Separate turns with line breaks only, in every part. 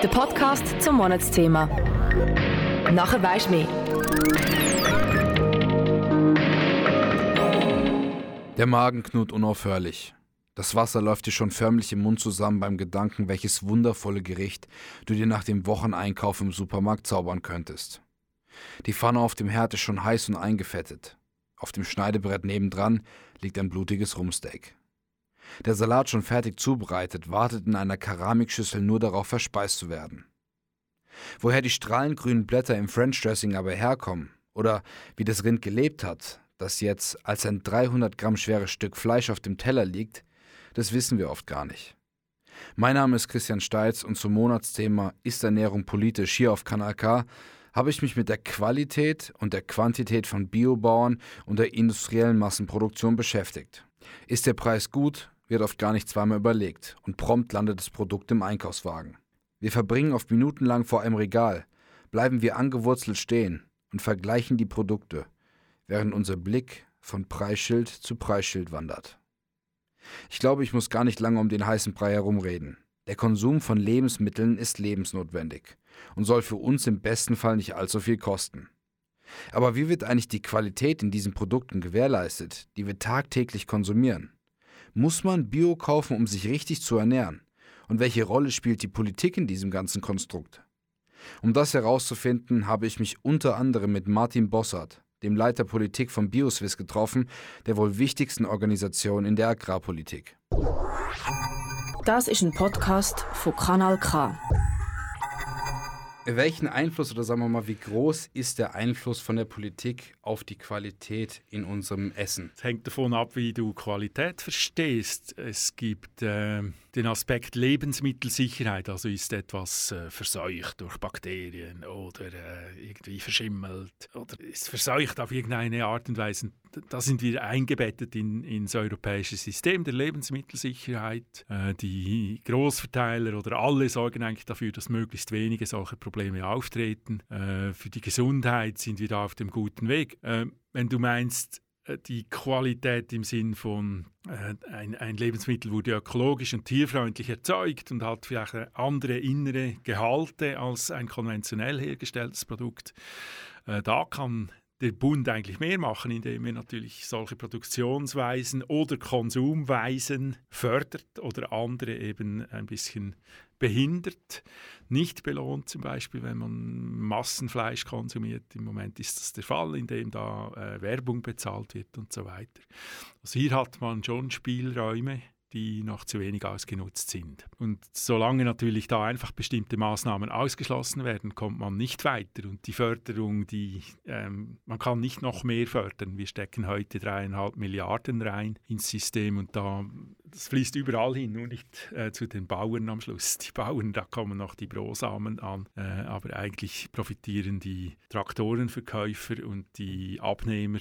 Der Podcast zum Monatsthema. Nachher weisst mehr.
Der Magen knurrt unaufhörlich. Das Wasser läuft dir schon förmlich im Mund zusammen beim Gedanken, welches wundervolle Gericht du dir nach dem Wocheneinkauf im Supermarkt zaubern könntest. Die Pfanne auf dem Herd ist schon heiß und eingefettet. Auf dem Schneidebrett nebendran liegt ein blutiges Rumsteak. Der Salat schon fertig zubereitet, wartet in einer Keramikschüssel nur darauf, verspeist zu werden. Woher die strahlengrünen Blätter im French Dressing aber herkommen oder wie das Rind gelebt hat, das jetzt als ein 300 Gramm schweres Stück Fleisch auf dem Teller liegt, das wissen wir oft gar nicht. Mein Name ist Christian Steitz und zum Monatsthema Ist Ernährung politisch hier auf Kanal K habe ich mich mit der Qualität und der Quantität von Biobauern und der industriellen Massenproduktion beschäftigt. Ist der Preis gut, wird oft gar nicht zweimal überlegt und prompt landet das Produkt im Einkaufswagen. Wir verbringen oft minutenlang vor einem Regal, bleiben wir angewurzelt stehen und vergleichen die Produkte, während unser Blick von Preisschild zu Preisschild wandert. Ich glaube, ich muss gar nicht lange um den heißen Brei herumreden. Der Konsum von Lebensmitteln ist lebensnotwendig und soll für uns im besten Fall nicht allzu viel kosten. Aber wie wird eigentlich die Qualität in diesen Produkten gewährleistet, die wir tagtäglich konsumieren? Muss man Bio kaufen, um sich richtig zu ernähren? Und welche Rolle spielt die Politik in diesem ganzen Konstrukt? Um das herauszufinden, habe ich mich unter anderem mit Martin Bossart, dem Leiter Politik von Bioswiss, getroffen, der wohl wichtigsten Organisation in der Agrarpolitik.
Das ist ein Podcast von Kanal K.
Welchen Einfluss oder sagen wir mal, wie groß ist der Einfluss von der Politik auf die Qualität in unserem Essen?
Es hängt davon ab, wie du Qualität verstehst. Es gibt äh, den Aspekt Lebensmittelsicherheit, also ist etwas äh, verseucht durch Bakterien oder äh, irgendwie verschimmelt oder ist verseucht auf irgendeine Art und Weise. Da sind wir eingebettet in, ins europäische System der Lebensmittelsicherheit. Äh, die Großverteiler oder alle sorgen eigentlich dafür, dass möglichst wenige solche Probleme auftreten. Äh, für die Gesundheit sind wir da auf dem guten Weg. Äh, wenn du meinst, äh, die Qualität im Sinn von äh, ein, ein, Lebensmittel wurde ökologisch und tierfreundlich erzeugt und hat vielleicht andere innere Gehalte als ein konventionell hergestelltes Produkt. Äh, da kann der Bund eigentlich mehr machen, indem er natürlich solche Produktionsweisen oder Konsumweisen fördert oder andere eben ein bisschen behindert, nicht belohnt, zum Beispiel, wenn man Massenfleisch konsumiert. Im Moment ist das der Fall, indem da äh, Werbung bezahlt wird und so weiter. Also hier hat man schon Spielräume die noch zu wenig ausgenutzt sind. Und solange natürlich da einfach bestimmte Maßnahmen ausgeschlossen werden, kommt man nicht weiter. Und die Förderung, die ähm, man kann nicht noch mehr fördern. Wir stecken heute dreieinhalb Milliarden rein ins System und da das fließt überall hin, nur nicht äh, zu den Bauern am Schluss. Die Bauern, da kommen noch die Brosamen an, äh, aber eigentlich profitieren die Traktorenverkäufer und die Abnehmer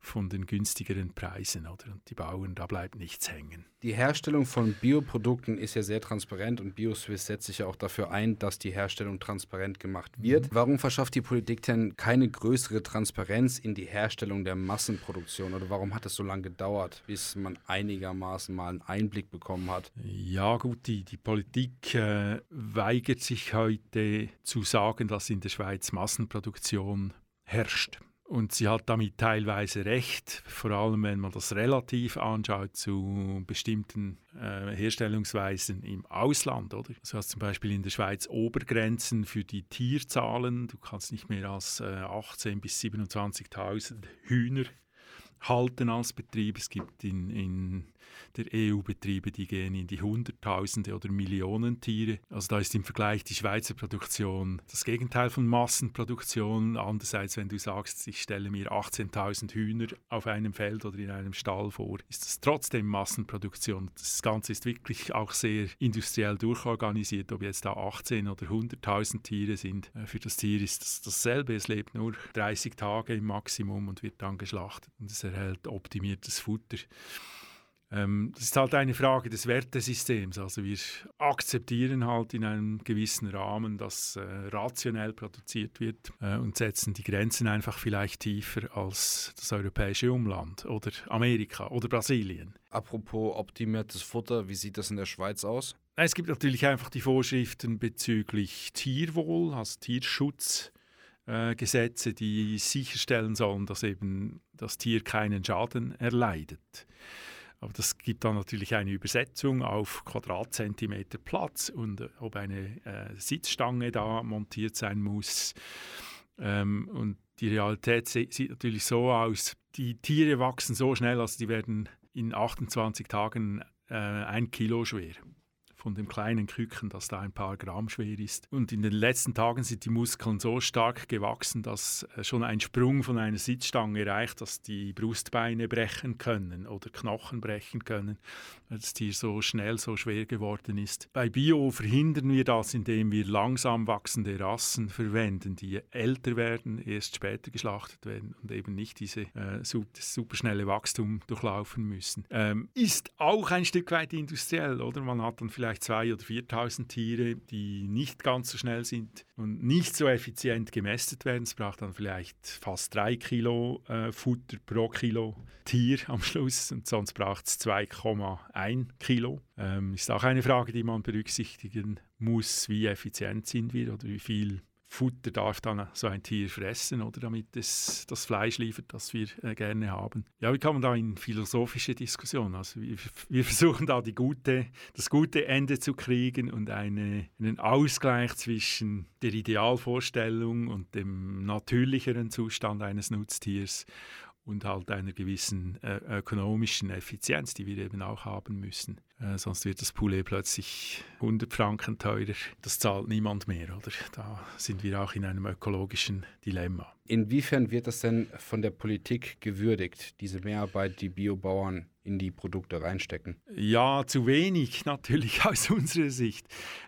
von den günstigeren Preisen oder und die Bauern, da bleibt nichts hängen.
Die Herstellung von Bioprodukten ist ja sehr transparent und BioSwiss setzt sich ja auch dafür ein, dass die Herstellung transparent gemacht wird. Mhm. Warum verschafft die Politik denn keine größere Transparenz in die Herstellung der Massenproduktion oder warum hat es so lange gedauert, bis man einigermaßen mal einen Einblick bekommen hat?
Ja gut, die, die Politik äh, weigert sich heute zu sagen, dass in der Schweiz Massenproduktion herrscht. Und sie hat damit teilweise recht, vor allem wenn man das relativ anschaut zu bestimmten äh, Herstellungsweisen im Ausland. Oder? Du hast zum Beispiel in der Schweiz Obergrenzen für die Tierzahlen. Du kannst nicht mehr als äh, 18.000 bis 27.000 Hühner halten als Betrieb. Es gibt in, in der EU Betriebe, die gehen in die Hunderttausende oder Millionen Tiere. Also da ist im Vergleich die Schweizer Produktion das Gegenteil von Massenproduktion. Andererseits, wenn du sagst, ich stelle mir 18.000 Hühner auf einem Feld oder in einem Stall vor, ist das trotzdem Massenproduktion. Das Ganze ist wirklich auch sehr industriell durchorganisiert, ob jetzt da 18 oder 100.000 Tiere sind. Äh, für das Tier ist das dasselbe. Es lebt nur 30 Tage im Maximum und wird dann geschlachtet und es erhält optimiertes Futter. Ähm, das ist halt eine Frage des Wertesystems. Also wir akzeptieren halt in einem gewissen Rahmen, dass äh, rationell produziert wird äh, und setzen die Grenzen einfach vielleicht tiefer als das europäische Umland oder Amerika oder Brasilien.
Apropos optimiertes Futter, wie sieht das in der Schweiz aus?
Es gibt natürlich einfach die Vorschriften bezüglich Tierwohl, also Tierschutzgesetze, äh, die sicherstellen sollen, dass eben das Tier keinen Schaden erleidet. Aber das gibt dann natürlich eine Übersetzung auf Quadratzentimeter Platz und äh, ob eine äh, Sitzstange da montiert sein muss. Ähm, und die Realität sieht natürlich so aus, die Tiere wachsen so schnell, also die werden in 28 Tagen äh, ein Kilo schwer von dem kleinen Küken, das da ein paar Gramm schwer ist. Und in den letzten Tagen sind die Muskeln so stark gewachsen, dass äh, schon ein Sprung von einer Sitzstange reicht, dass die Brustbeine brechen können oder Knochen brechen können, weil das Tier so schnell, so schwer geworden ist. Bei Bio verhindern wir das, indem wir langsam wachsende Rassen verwenden, die älter werden, erst später geschlachtet werden und eben nicht diese äh, superschnelle Wachstum durchlaufen müssen. Ähm, ist auch ein Stück weit industriell, oder? Man hat dann vielleicht vielleicht 2.000 oder 4.000 Tiere, die nicht ganz so schnell sind und nicht so effizient gemästet werden. Es braucht dann vielleicht fast 3 Kilo äh, Futter pro Kilo Tier am Schluss und sonst braucht es 2,1 Kilo. Ähm, ist auch eine Frage, die man berücksichtigen muss, wie effizient sind wir oder wie viel Futter darf dann so ein Tier fressen, oder damit es das Fleisch liefert, das wir äh, gerne haben. Ja, wie kann man da in philosophische Diskussionen? Also wir, wir versuchen da die gute, das gute Ende zu kriegen und eine, einen Ausgleich zwischen der Idealvorstellung und dem natürlicheren Zustand eines Nutztiers und halt einer gewissen äh, ökonomischen Effizienz, die wir eben auch haben müssen. Äh, sonst wird das Poulet plötzlich 100 Franken teurer. Das zahlt niemand mehr, oder? Da sind wir auch in einem ökologischen Dilemma.
Inwiefern wird das denn von der Politik gewürdigt, diese Mehrarbeit, die Biobauern in die Produkte reinstecken?
Ja, zu wenig natürlich aus unserer Sicht.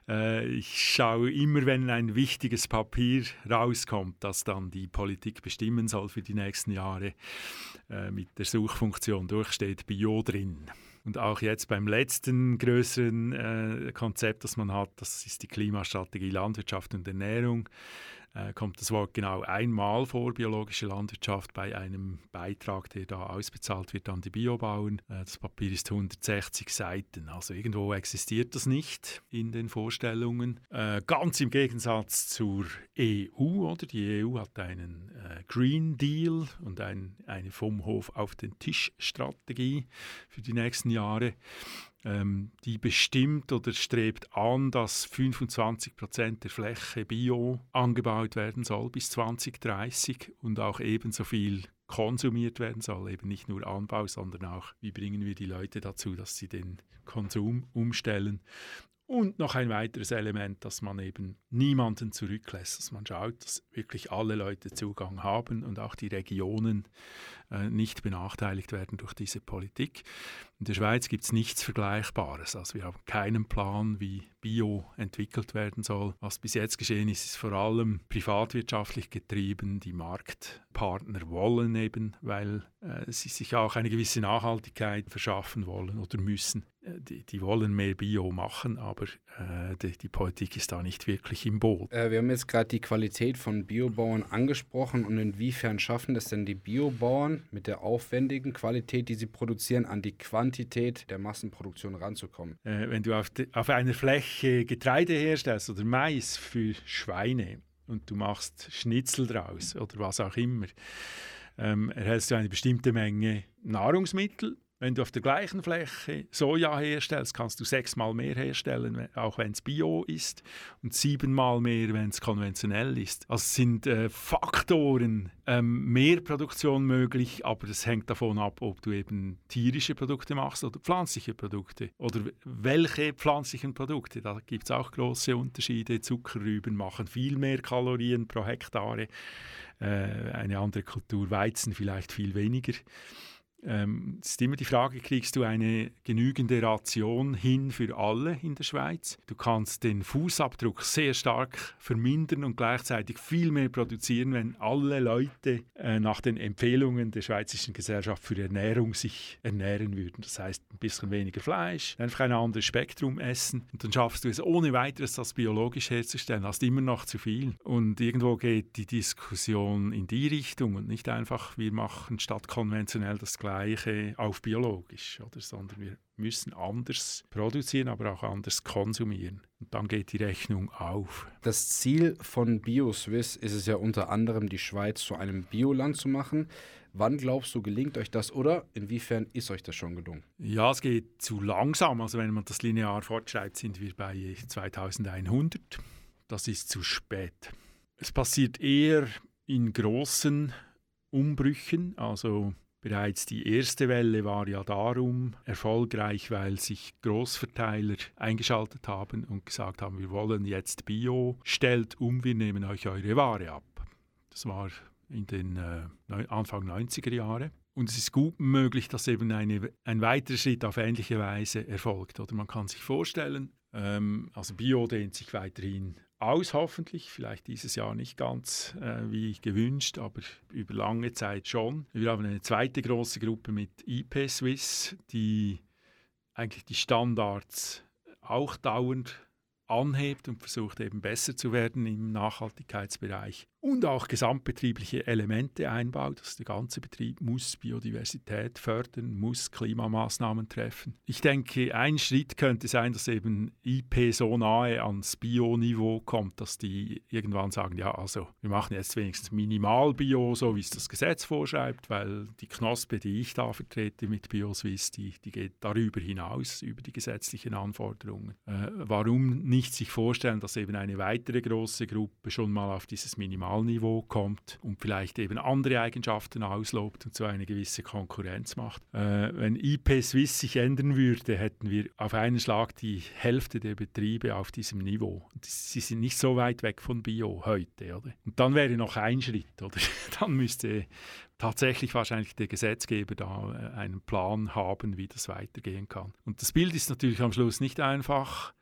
Äh, ich schaue immer, wenn ein wichtiges Papier rauskommt, das dann die Politik bestimmen soll für die nächsten Jahre, äh, mit der Suchfunktion durchsteht Bio drin. Und auch jetzt beim letzten größeren äh, Konzept, das man hat, das ist die Klimastrategie Landwirtschaft und Ernährung äh, kommt das Wort genau einmal vor, biologische Landwirtschaft, bei einem Beitrag, der da ausbezahlt wird an die Biobauern. Äh, das Papier ist 160 Seiten, also irgendwo existiert das nicht in den Vorstellungen. Äh, ganz im Gegensatz zur EU, oder? Die EU hat einen äh, Green Deal und ein, eine vom Hof auf den Tisch Strategie für die nächsten Jahre ähm, die bestimmt oder strebt an, dass 25 Prozent der Fläche bio angebaut werden soll bis 2030 und auch ebenso viel konsumiert werden soll, eben nicht nur Anbau, sondern auch, wie bringen wir die Leute dazu, dass sie den Konsum umstellen. Und noch ein weiteres Element, dass man eben niemanden zurücklässt, dass man schaut, dass wirklich alle Leute Zugang haben und auch die Regionen äh, nicht benachteiligt werden durch diese Politik. In der Schweiz gibt es nichts Vergleichbares. Also wir haben keinen Plan, wie Bio entwickelt werden soll. Was bis jetzt geschehen ist, ist vor allem privatwirtschaftlich getrieben. Die Marktpartner wollen eben, weil äh, sie sich auch eine gewisse Nachhaltigkeit verschaffen wollen oder müssen. Die, die wollen mehr Bio machen, aber äh, die, die, Politik ist da nicht wirklich im Boot.
Äh, wir haben jetzt gerade die Qualität von Biobauern angesprochen und inwiefern schaffen es denn die Biobauern mit der aufwendigen Qualität, die sie produzieren, an die Quantität der Massenproduktion ranzukommen?
Äh, wenn du auf, de, auf einer Fläche Getreide herstellst oder Mais für Schweine und du machst Schnitzel draus oder was auch immer, ähm, erhältst du eine bestimmte Menge Nahrungsmittel wenn du auf der gleichen Fläche Soja herstellst, kannst du sechsmal mehr herstellen, auch wenn es Bio ist, und siebenmal mehr, wenn es konventionell ist. Also sind äh, Faktoren ähm, mehr Produktion möglich, aber das hängt davon ab, ob du eben tierische Produkte machst oder pflanzliche Produkte. Oder welche pflanzlichen Produkte. Da gibt es auch große Unterschiede. Zuckerrüben machen viel mehr Kalorien pro Hektare, äh, eine andere Kultur Weizen vielleicht viel weniger. Ähm, es ist immer die Frage, kriegst du eine genügende Ration hin für alle in der Schweiz? Du kannst den Fußabdruck sehr stark vermindern und gleichzeitig viel mehr produzieren, wenn alle Leute äh, nach den Empfehlungen der Schweizerischen Gesellschaft für Ernährung sich ernähren würden. Das heißt, ein bisschen weniger Fleisch, einfach ein anderes Spektrum essen und dann schaffst du es ohne weiteres, das biologisch herzustellen. Hast immer noch zu viel. Und irgendwo geht die Diskussion in die Richtung und nicht einfach, wir machen statt konventionell das Gleiche Gleiche auf biologisch, oder? sondern wir müssen anders produzieren, aber auch anders konsumieren. Und dann geht die Rechnung auf.
Das Ziel von BioSwiss ist es ja unter anderem, die Schweiz zu einem Bioland zu machen. Wann glaubst du, gelingt euch das oder inwiefern ist euch das schon gelungen?
Ja, es geht zu langsam. Also wenn man das linear fortschreibt, sind wir bei 2100. Das ist zu spät. Es passiert eher in großen Umbrüchen, also Bereits die erste Welle war ja darum erfolgreich, weil sich Großverteiler eingeschaltet haben und gesagt haben, wir wollen jetzt Bio, stellt um, wir nehmen euch eure Ware ab. Das war in den äh, Anfang 90er Jahre. Und es ist gut möglich, dass eben eine, ein weiterer Schritt auf ähnliche Weise erfolgt. Oder man kann sich vorstellen, ähm, also Bio dehnt sich weiterhin aus, hoffentlich. Vielleicht dieses Jahr nicht ganz äh, wie gewünscht, aber über lange Zeit schon. Wir haben eine zweite große Gruppe mit IP Swiss, die eigentlich die Standards auch dauernd anhebt und versucht eben besser zu werden im Nachhaltigkeitsbereich und auch gesamtbetriebliche Elemente einbaut. Also der ganze Betrieb muss Biodiversität fördern, muss Klimamaßnahmen treffen. Ich denke, ein Schritt könnte sein, dass eben IP so nahe ans Bioniveau kommt, dass die irgendwann sagen, ja, also wir machen jetzt wenigstens minimal Bio, so wie es das Gesetz vorschreibt, weil die Knospe, die ich da vertrete mit BioSwiss, die, die geht darüber hinaus, über die gesetzlichen Anforderungen. Äh, warum nicht sich vorstellen, dass eben eine weitere große Gruppe schon mal auf dieses Minimal Minimalniveau kommt und vielleicht eben andere Eigenschaften auslobt und so eine gewisse Konkurrenz macht. Äh, wenn IP Swiss sich ändern würde, hätten wir auf einen Schlag die Hälfte der Betriebe auf diesem Niveau. Sie sind nicht so weit weg von Bio heute. Oder? Und dann wäre noch ein Schritt. Oder? Dann müsste tatsächlich wahrscheinlich der Gesetzgeber da äh, einen Plan haben, wie das weitergehen kann. Und das Bild ist natürlich am Schluss nicht einfach.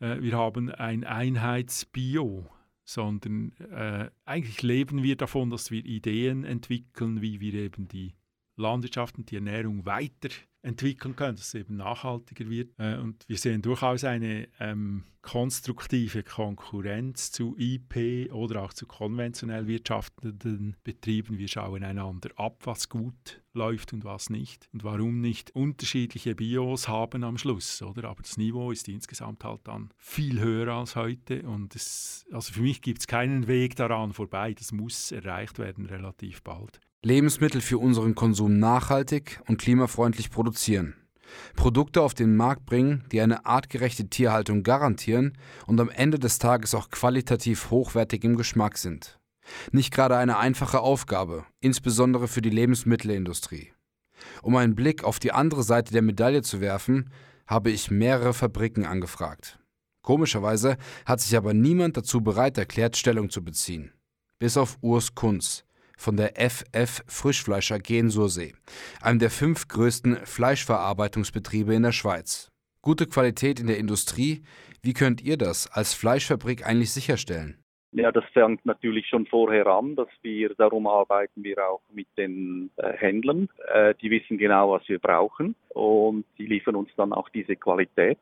Äh, wir haben ein Einheitsbio sondern äh, eigentlich leben wir davon, dass wir Ideen entwickeln, wie wir eben die Landwirtschaft und die Ernährung weiterentwickeln können, dass es eben nachhaltiger wird. Äh, und wir sehen durchaus eine ähm, konstruktive Konkurrenz zu IP oder auch zu konventionell wirtschaftenden Betrieben. Wir schauen einander ab, was gut läuft und was nicht. Und warum nicht unterschiedliche Bios haben am Schluss, oder? Aber das Niveau ist insgesamt halt dann viel höher als heute. Und es, also für mich gibt es keinen Weg daran vorbei. Das muss erreicht werden relativ bald.
Lebensmittel für unseren Konsum nachhaltig und klimafreundlich produzieren. Produkte auf den Markt bringen, die eine artgerechte Tierhaltung garantieren und am Ende des Tages auch qualitativ hochwertig im Geschmack sind. Nicht gerade eine einfache Aufgabe, insbesondere für die Lebensmittelindustrie. Um einen Blick auf die andere Seite der Medaille zu werfen, habe ich mehrere Fabriken angefragt. Komischerweise hat sich aber niemand dazu bereit erklärt, Stellung zu beziehen. Bis auf Urs Kunz, von der FF Frischfleisch AG in Sursee, einem der fünf größten Fleischverarbeitungsbetriebe in der Schweiz. Gute Qualität in der Industrie, wie könnt ihr das als Fleischfabrik eigentlich sicherstellen?
Ja, das fängt natürlich schon vorher an, dass wir, darum arbeiten wir auch mit den äh, Händlern. Äh, die wissen genau, was wir brauchen und die liefern uns dann auch diese Qualität.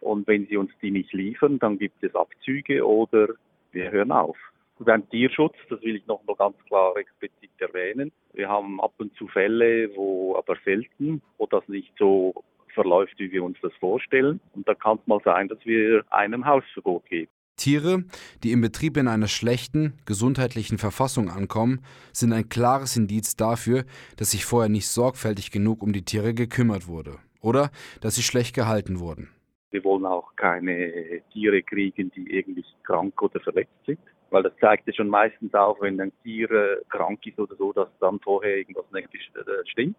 Und wenn sie uns die nicht liefern, dann gibt es Abzüge oder wir hören auf beim Tierschutz, das will ich noch mal ganz klar explizit erwähnen. Wir haben ab und zu Fälle, wo aber selten, wo das nicht so verläuft, wie wir uns das vorstellen. Und da kann es mal sein, dass wir einem Hausverbot geben.
Tiere, die im Betrieb in einer schlechten gesundheitlichen Verfassung ankommen, sind ein klares Indiz dafür, dass sich vorher nicht sorgfältig genug um die Tiere gekümmert wurde oder dass sie schlecht gehalten wurden.
Wir wollen auch keine Tiere kriegen, die irgendwie krank oder verletzt sind weil das zeigt ja schon meistens auch, wenn ein Tier äh, krank ist oder so, dass dann vorher irgendwas nicht äh, stimmt.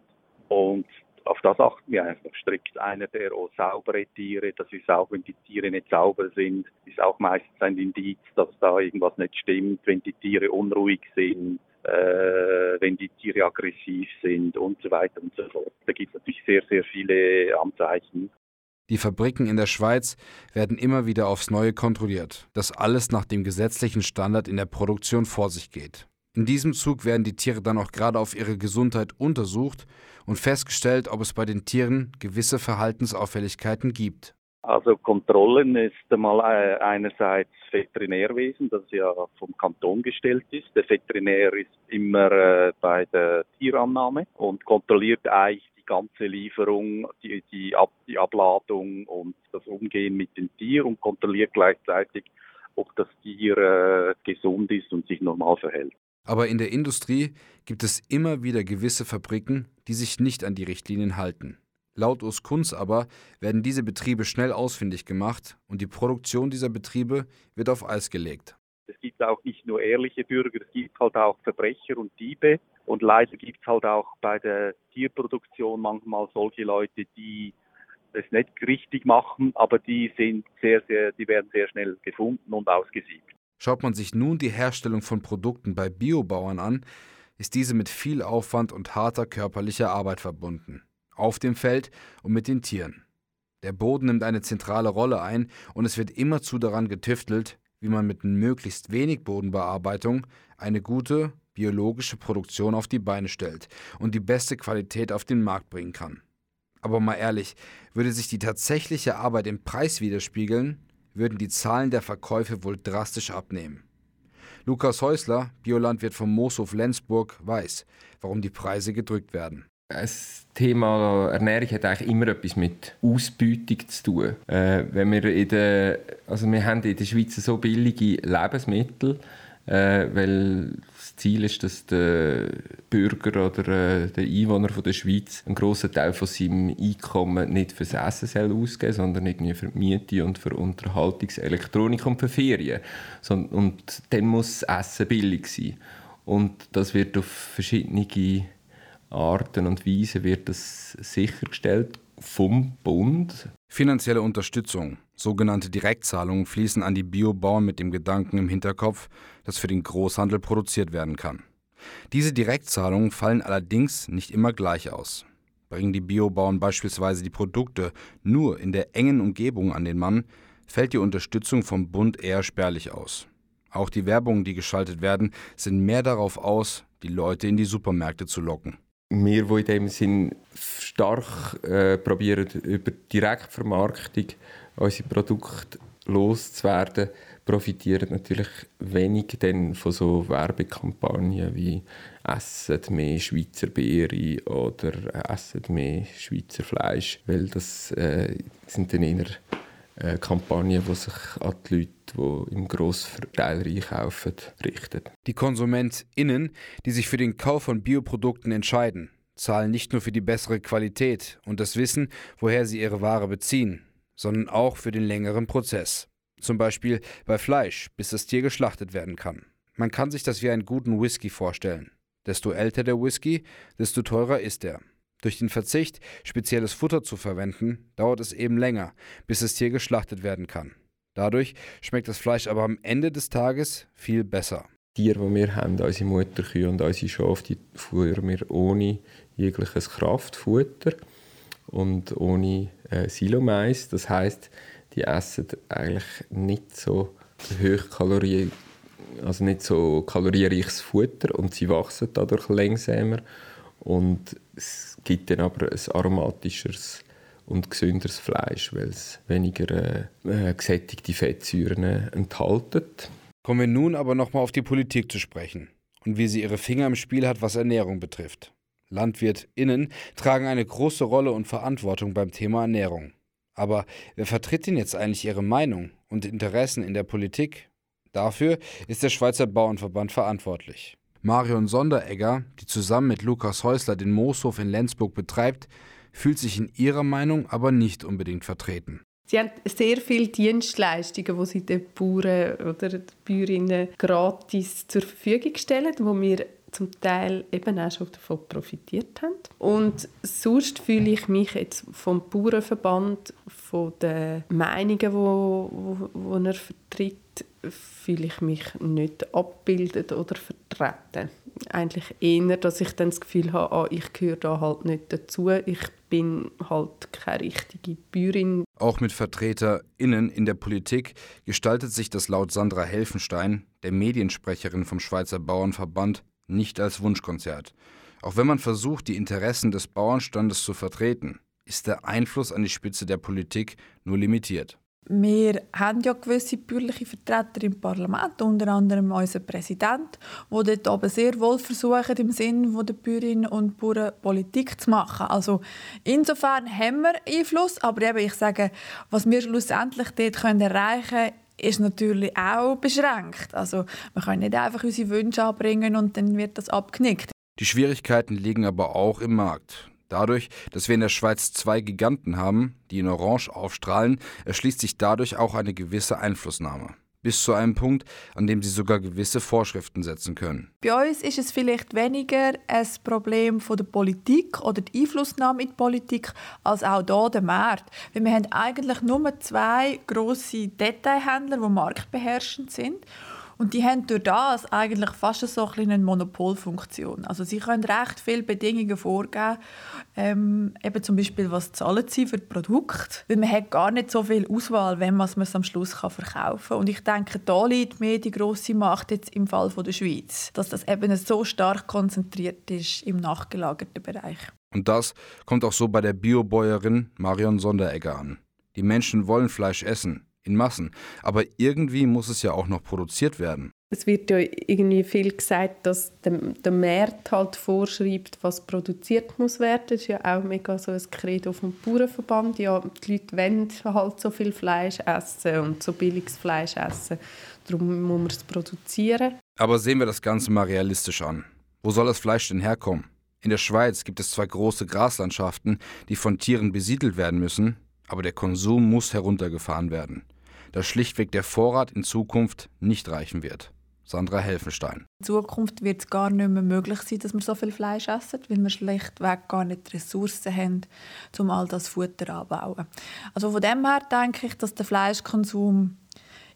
Und auf das achten wir einfach strikt. Einer der auch saubere Tiere, das ist auch, wenn die Tiere nicht sauber sind, ist auch meistens ein Indiz, dass da irgendwas nicht stimmt. Wenn die Tiere unruhig sind, äh, wenn die Tiere aggressiv sind und so weiter und so fort. Da gibt es natürlich sehr, sehr viele Anzeichen.
Die Fabriken in der Schweiz werden immer wieder aufs Neue kontrolliert, dass alles nach dem gesetzlichen Standard in der Produktion vor sich geht. In diesem Zug werden die Tiere dann auch gerade auf ihre Gesundheit untersucht und festgestellt, ob es bei den Tieren gewisse Verhaltensauffälligkeiten gibt.
Also Kontrollen ist einmal äh, einerseits Veterinärwesen, das ja vom Kanton gestellt ist. Der Veterinär ist immer äh, bei der Tierannahme und kontrolliert eigentlich ganze Lieferung, die, die, Ab die Abladung und das Umgehen mit dem Tier und kontrolliert gleichzeitig, ob das Tier äh, gesund ist und sich normal verhält.
Aber in der Industrie gibt es immer wieder gewisse Fabriken, die sich nicht an die Richtlinien halten. Laut Urs Kunz aber werden diese Betriebe schnell ausfindig gemacht und die Produktion dieser Betriebe wird auf Eis gelegt.
Es gibt auch nicht nur ehrliche Bürger, es gibt halt auch Verbrecher und Diebe. Und leider gibt es halt auch bei der Tierproduktion manchmal solche Leute, die es nicht richtig machen, aber die sind sehr, sehr, die werden sehr schnell gefunden und ausgesiebt.
Schaut man sich nun die Herstellung von Produkten bei Biobauern an, ist diese mit viel Aufwand und harter körperlicher Arbeit verbunden. Auf dem Feld und mit den Tieren. Der Boden nimmt eine zentrale Rolle ein und es wird immerzu daran getüftelt, wie man mit möglichst wenig Bodenbearbeitung eine gute biologische Produktion auf die Beine stellt und die beste Qualität auf den Markt bringen kann. Aber mal ehrlich, würde sich die tatsächliche Arbeit im Preis widerspiegeln, würden die Zahlen der Verkäufe wohl drastisch abnehmen. Lukas Häusler, Biolandwirt vom Mooshof Lenzburg, weiß, warum die Preise gedrückt werden.
Das Thema Ernährung hat eigentlich immer etwas mit Ausbeutung zu tun. Äh, wenn wir, in der, also wir haben in der Schweiz so billige Lebensmittel, äh, weil das Ziel ist, dass der Bürger oder äh, der Einwohner von der Schweiz einen grossen Teil von seinem Einkommen nicht fürs Essen soll ausgeben sondern irgendwie für Miete und für Unterhaltungselektronik und für Ferien. So, und dann muss das Essen billig sein. Und das wird auf verschiedene Arten und Weisen wird das sichergestellt vom Bund.
Finanzielle Unterstützung, sogenannte Direktzahlungen, fließen an die Biobauern mit dem Gedanken im Hinterkopf, dass für den Großhandel produziert werden kann. Diese Direktzahlungen fallen allerdings nicht immer gleich aus. Bringen die Biobauern beispielsweise die Produkte nur in der engen Umgebung an den Mann, fällt die Unterstützung vom Bund eher spärlich aus. Auch die Werbungen, die geschaltet werden, sind mehr darauf aus, die Leute in die Supermärkte zu locken
wir, die in dem Sinn stark äh, probieren, über Direktvermarktung unsere Produkte loszuwerden, profitieren natürlich wenig dann von so Werbekampagnen wie «Essen mehr Schweizer Beere» oder «Essen mehr Schweizer Fleisch», weil das äh, sind dann eher äh, Kampagnen, die sich an die Leute, die im Grossverteil einkaufen, richten.
Die KonsumentInnen, die sich für den Kauf von Bioprodukten entscheiden, zahlen nicht nur für die bessere Qualität und das Wissen, woher sie ihre Ware beziehen, sondern auch für den längeren Prozess. Zum Beispiel bei Fleisch, bis das Tier geschlachtet werden kann. Man kann sich das wie einen guten Whisky vorstellen. Desto älter der Whisky, desto teurer ist er. Durch den Verzicht, spezielles Futter zu verwenden, dauert es eben länger, bis das Tier geschlachtet werden kann. Dadurch schmeckt das Fleisch aber am Ende des Tages viel besser.
Die Tiere, die wir haben, unsere Mutterkühe und unsere Schafe, die führen wir ohne jegliches Kraftfutter und ohne äh, Silomais. Das heißt, die essen eigentlich nicht so hochkalorien, also nicht so kalorienreiches Futter und sie wachsen dadurch langsamer und es gibt dann aber ein aromatischeres und gesünderes Fleisch, weil es weniger äh, gesättigte Fettsäuren enthält.
Kommen wir nun aber nochmal auf die Politik zu sprechen und wie sie ihre Finger im Spiel hat, was Ernährung betrifft. LandwirtInnen tragen eine große Rolle und Verantwortung beim Thema Ernährung. Aber wer vertritt denn jetzt eigentlich ihre Meinung und Interessen in der Politik? Dafür ist der Schweizer Bauernverband verantwortlich. Marion Sonderegger, die zusammen mit Lukas Häusler den Mooshof in Lenzburg betreibt, fühlt sich in ihrer Meinung aber nicht unbedingt vertreten.
Sie haben sehr viele Dienstleistungen, die sie den Bauern oder den Bäuerinnen gratis zur Verfügung stellen, wo wir zum Teil eben auch schon davon profitiert haben. Und sonst fühle ich mich jetzt vom Bauernverband, von den Meinungen, die wo, wo, er vertritt, fühle ich mich nicht abgebildet oder vertreten. Eigentlich eher, dass ich dann das Gefühl habe, ah, ich gehöre da halt nicht dazu. Ich bin halt keine richtige Bäuerin.
Auch mit VertreterInnen in der Politik gestaltet sich das laut Sandra Helfenstein, der Mediensprecherin vom Schweizer Bauernverband, nicht als Wunschkonzert. Auch wenn man versucht, die Interessen des Bauernstandes zu vertreten, ist der Einfluss an die Spitze der Politik nur limitiert.
Wir haben ja gewisse bürgerliche Vertreter im Parlament, unter anderem unser Präsident, die dort aber sehr wohl versuchen, im Sinn der Bäuerinnen und Bauern Politik zu machen. Also insofern haben wir Einfluss, aber eben, ich sage, was wir schlussendlich dort können erreichen können, ist natürlich auch beschränkt. Also wir können nicht einfach unsere Wünsche anbringen und dann wird das abknickt.
Die Schwierigkeiten liegen aber auch im Markt. Dadurch, dass wir in der Schweiz zwei Giganten haben, die in Orange aufstrahlen, erschließt sich dadurch auch eine gewisse Einflussnahme. Bis zu einem Punkt, an dem sie sogar gewisse Vorschriften setzen können.
Bei uns ist es vielleicht weniger ein Problem von der Politik oder die Einflussnahme in die Politik als auch hier der Markt. Weil wir haben eigentlich nur zwei grosse Detailhändler, die marktbeherrschend sind. Und die haben durch das eigentlich fast so ein eine Monopolfunktion. Also sie können recht viele Bedingungen vorgeben, ähm, eben zum Beispiel, was zahlen sie für Produkt. Weil man hat gar nicht so viel Auswahl, wenn man es am Schluss kann verkaufen kann. Und ich denke, da liegt mehr die grosse Macht jetzt im Fall von der Schweiz, dass das eben so stark konzentriert ist im nachgelagerten Bereich.
Und das kommt auch so bei der Biobäuerin Marion Sonderegger an. Die Menschen wollen Fleisch essen in Massen. Aber irgendwie muss es ja auch noch produziert werden.
Es wird ja irgendwie viel gesagt, dass der, Markt halt vorschreibt, was produziert muss werden. Das ist ja auch mega so ein Credo vom Bauernverband. Ja, die Leute wollen halt so viel Fleisch essen und so billiges Fleisch essen. Darum muss man es produzieren.
Aber sehen wir das Ganze mal realistisch an. Wo soll das Fleisch denn herkommen? In der Schweiz gibt es zwei große Graslandschaften, die von Tieren besiedelt werden müssen, aber der Konsum muss heruntergefahren werden da schlichtweg der Vorrat in Zukunft nicht reichen wird. Sandra Helfenstein.
In Zukunft wird es gar nicht mehr möglich sein, dass wir so viel Fleisch essen, weil wir schlichtweg gar nicht Ressourcen haben, um all das Futter anzubauen. Also von dem her denke ich, dass der Fleischkonsum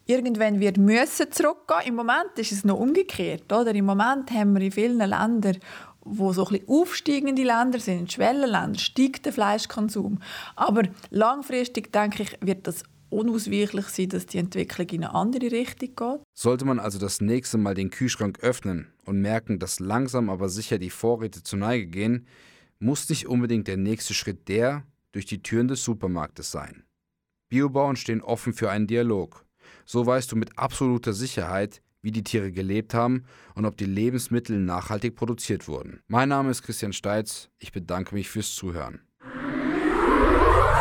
irgendwann wird müssen zurückgehen. Im Moment ist es noch umgekehrt. Oder? Im Moment haben wir in vielen Ländern wo so ein aufsteigende Länder sind, Schwellenländer, steigt der Fleischkonsum. Aber langfristig denke ich, wird das unausweichlich sein, dass die Entwicklung in eine andere Richtung geht.
Sollte man also das nächste Mal den Kühlschrank öffnen und merken, dass langsam aber sicher die Vorräte zur Neige gehen, muss nicht unbedingt der nächste Schritt der durch die Türen des Supermarktes sein. Biobauern stehen offen für einen Dialog. So weißt du mit absoluter Sicherheit, wie die Tiere gelebt haben und ob die Lebensmittel nachhaltig produziert wurden. Mein Name ist Christian Steitz. Ich bedanke mich fürs Zuhören.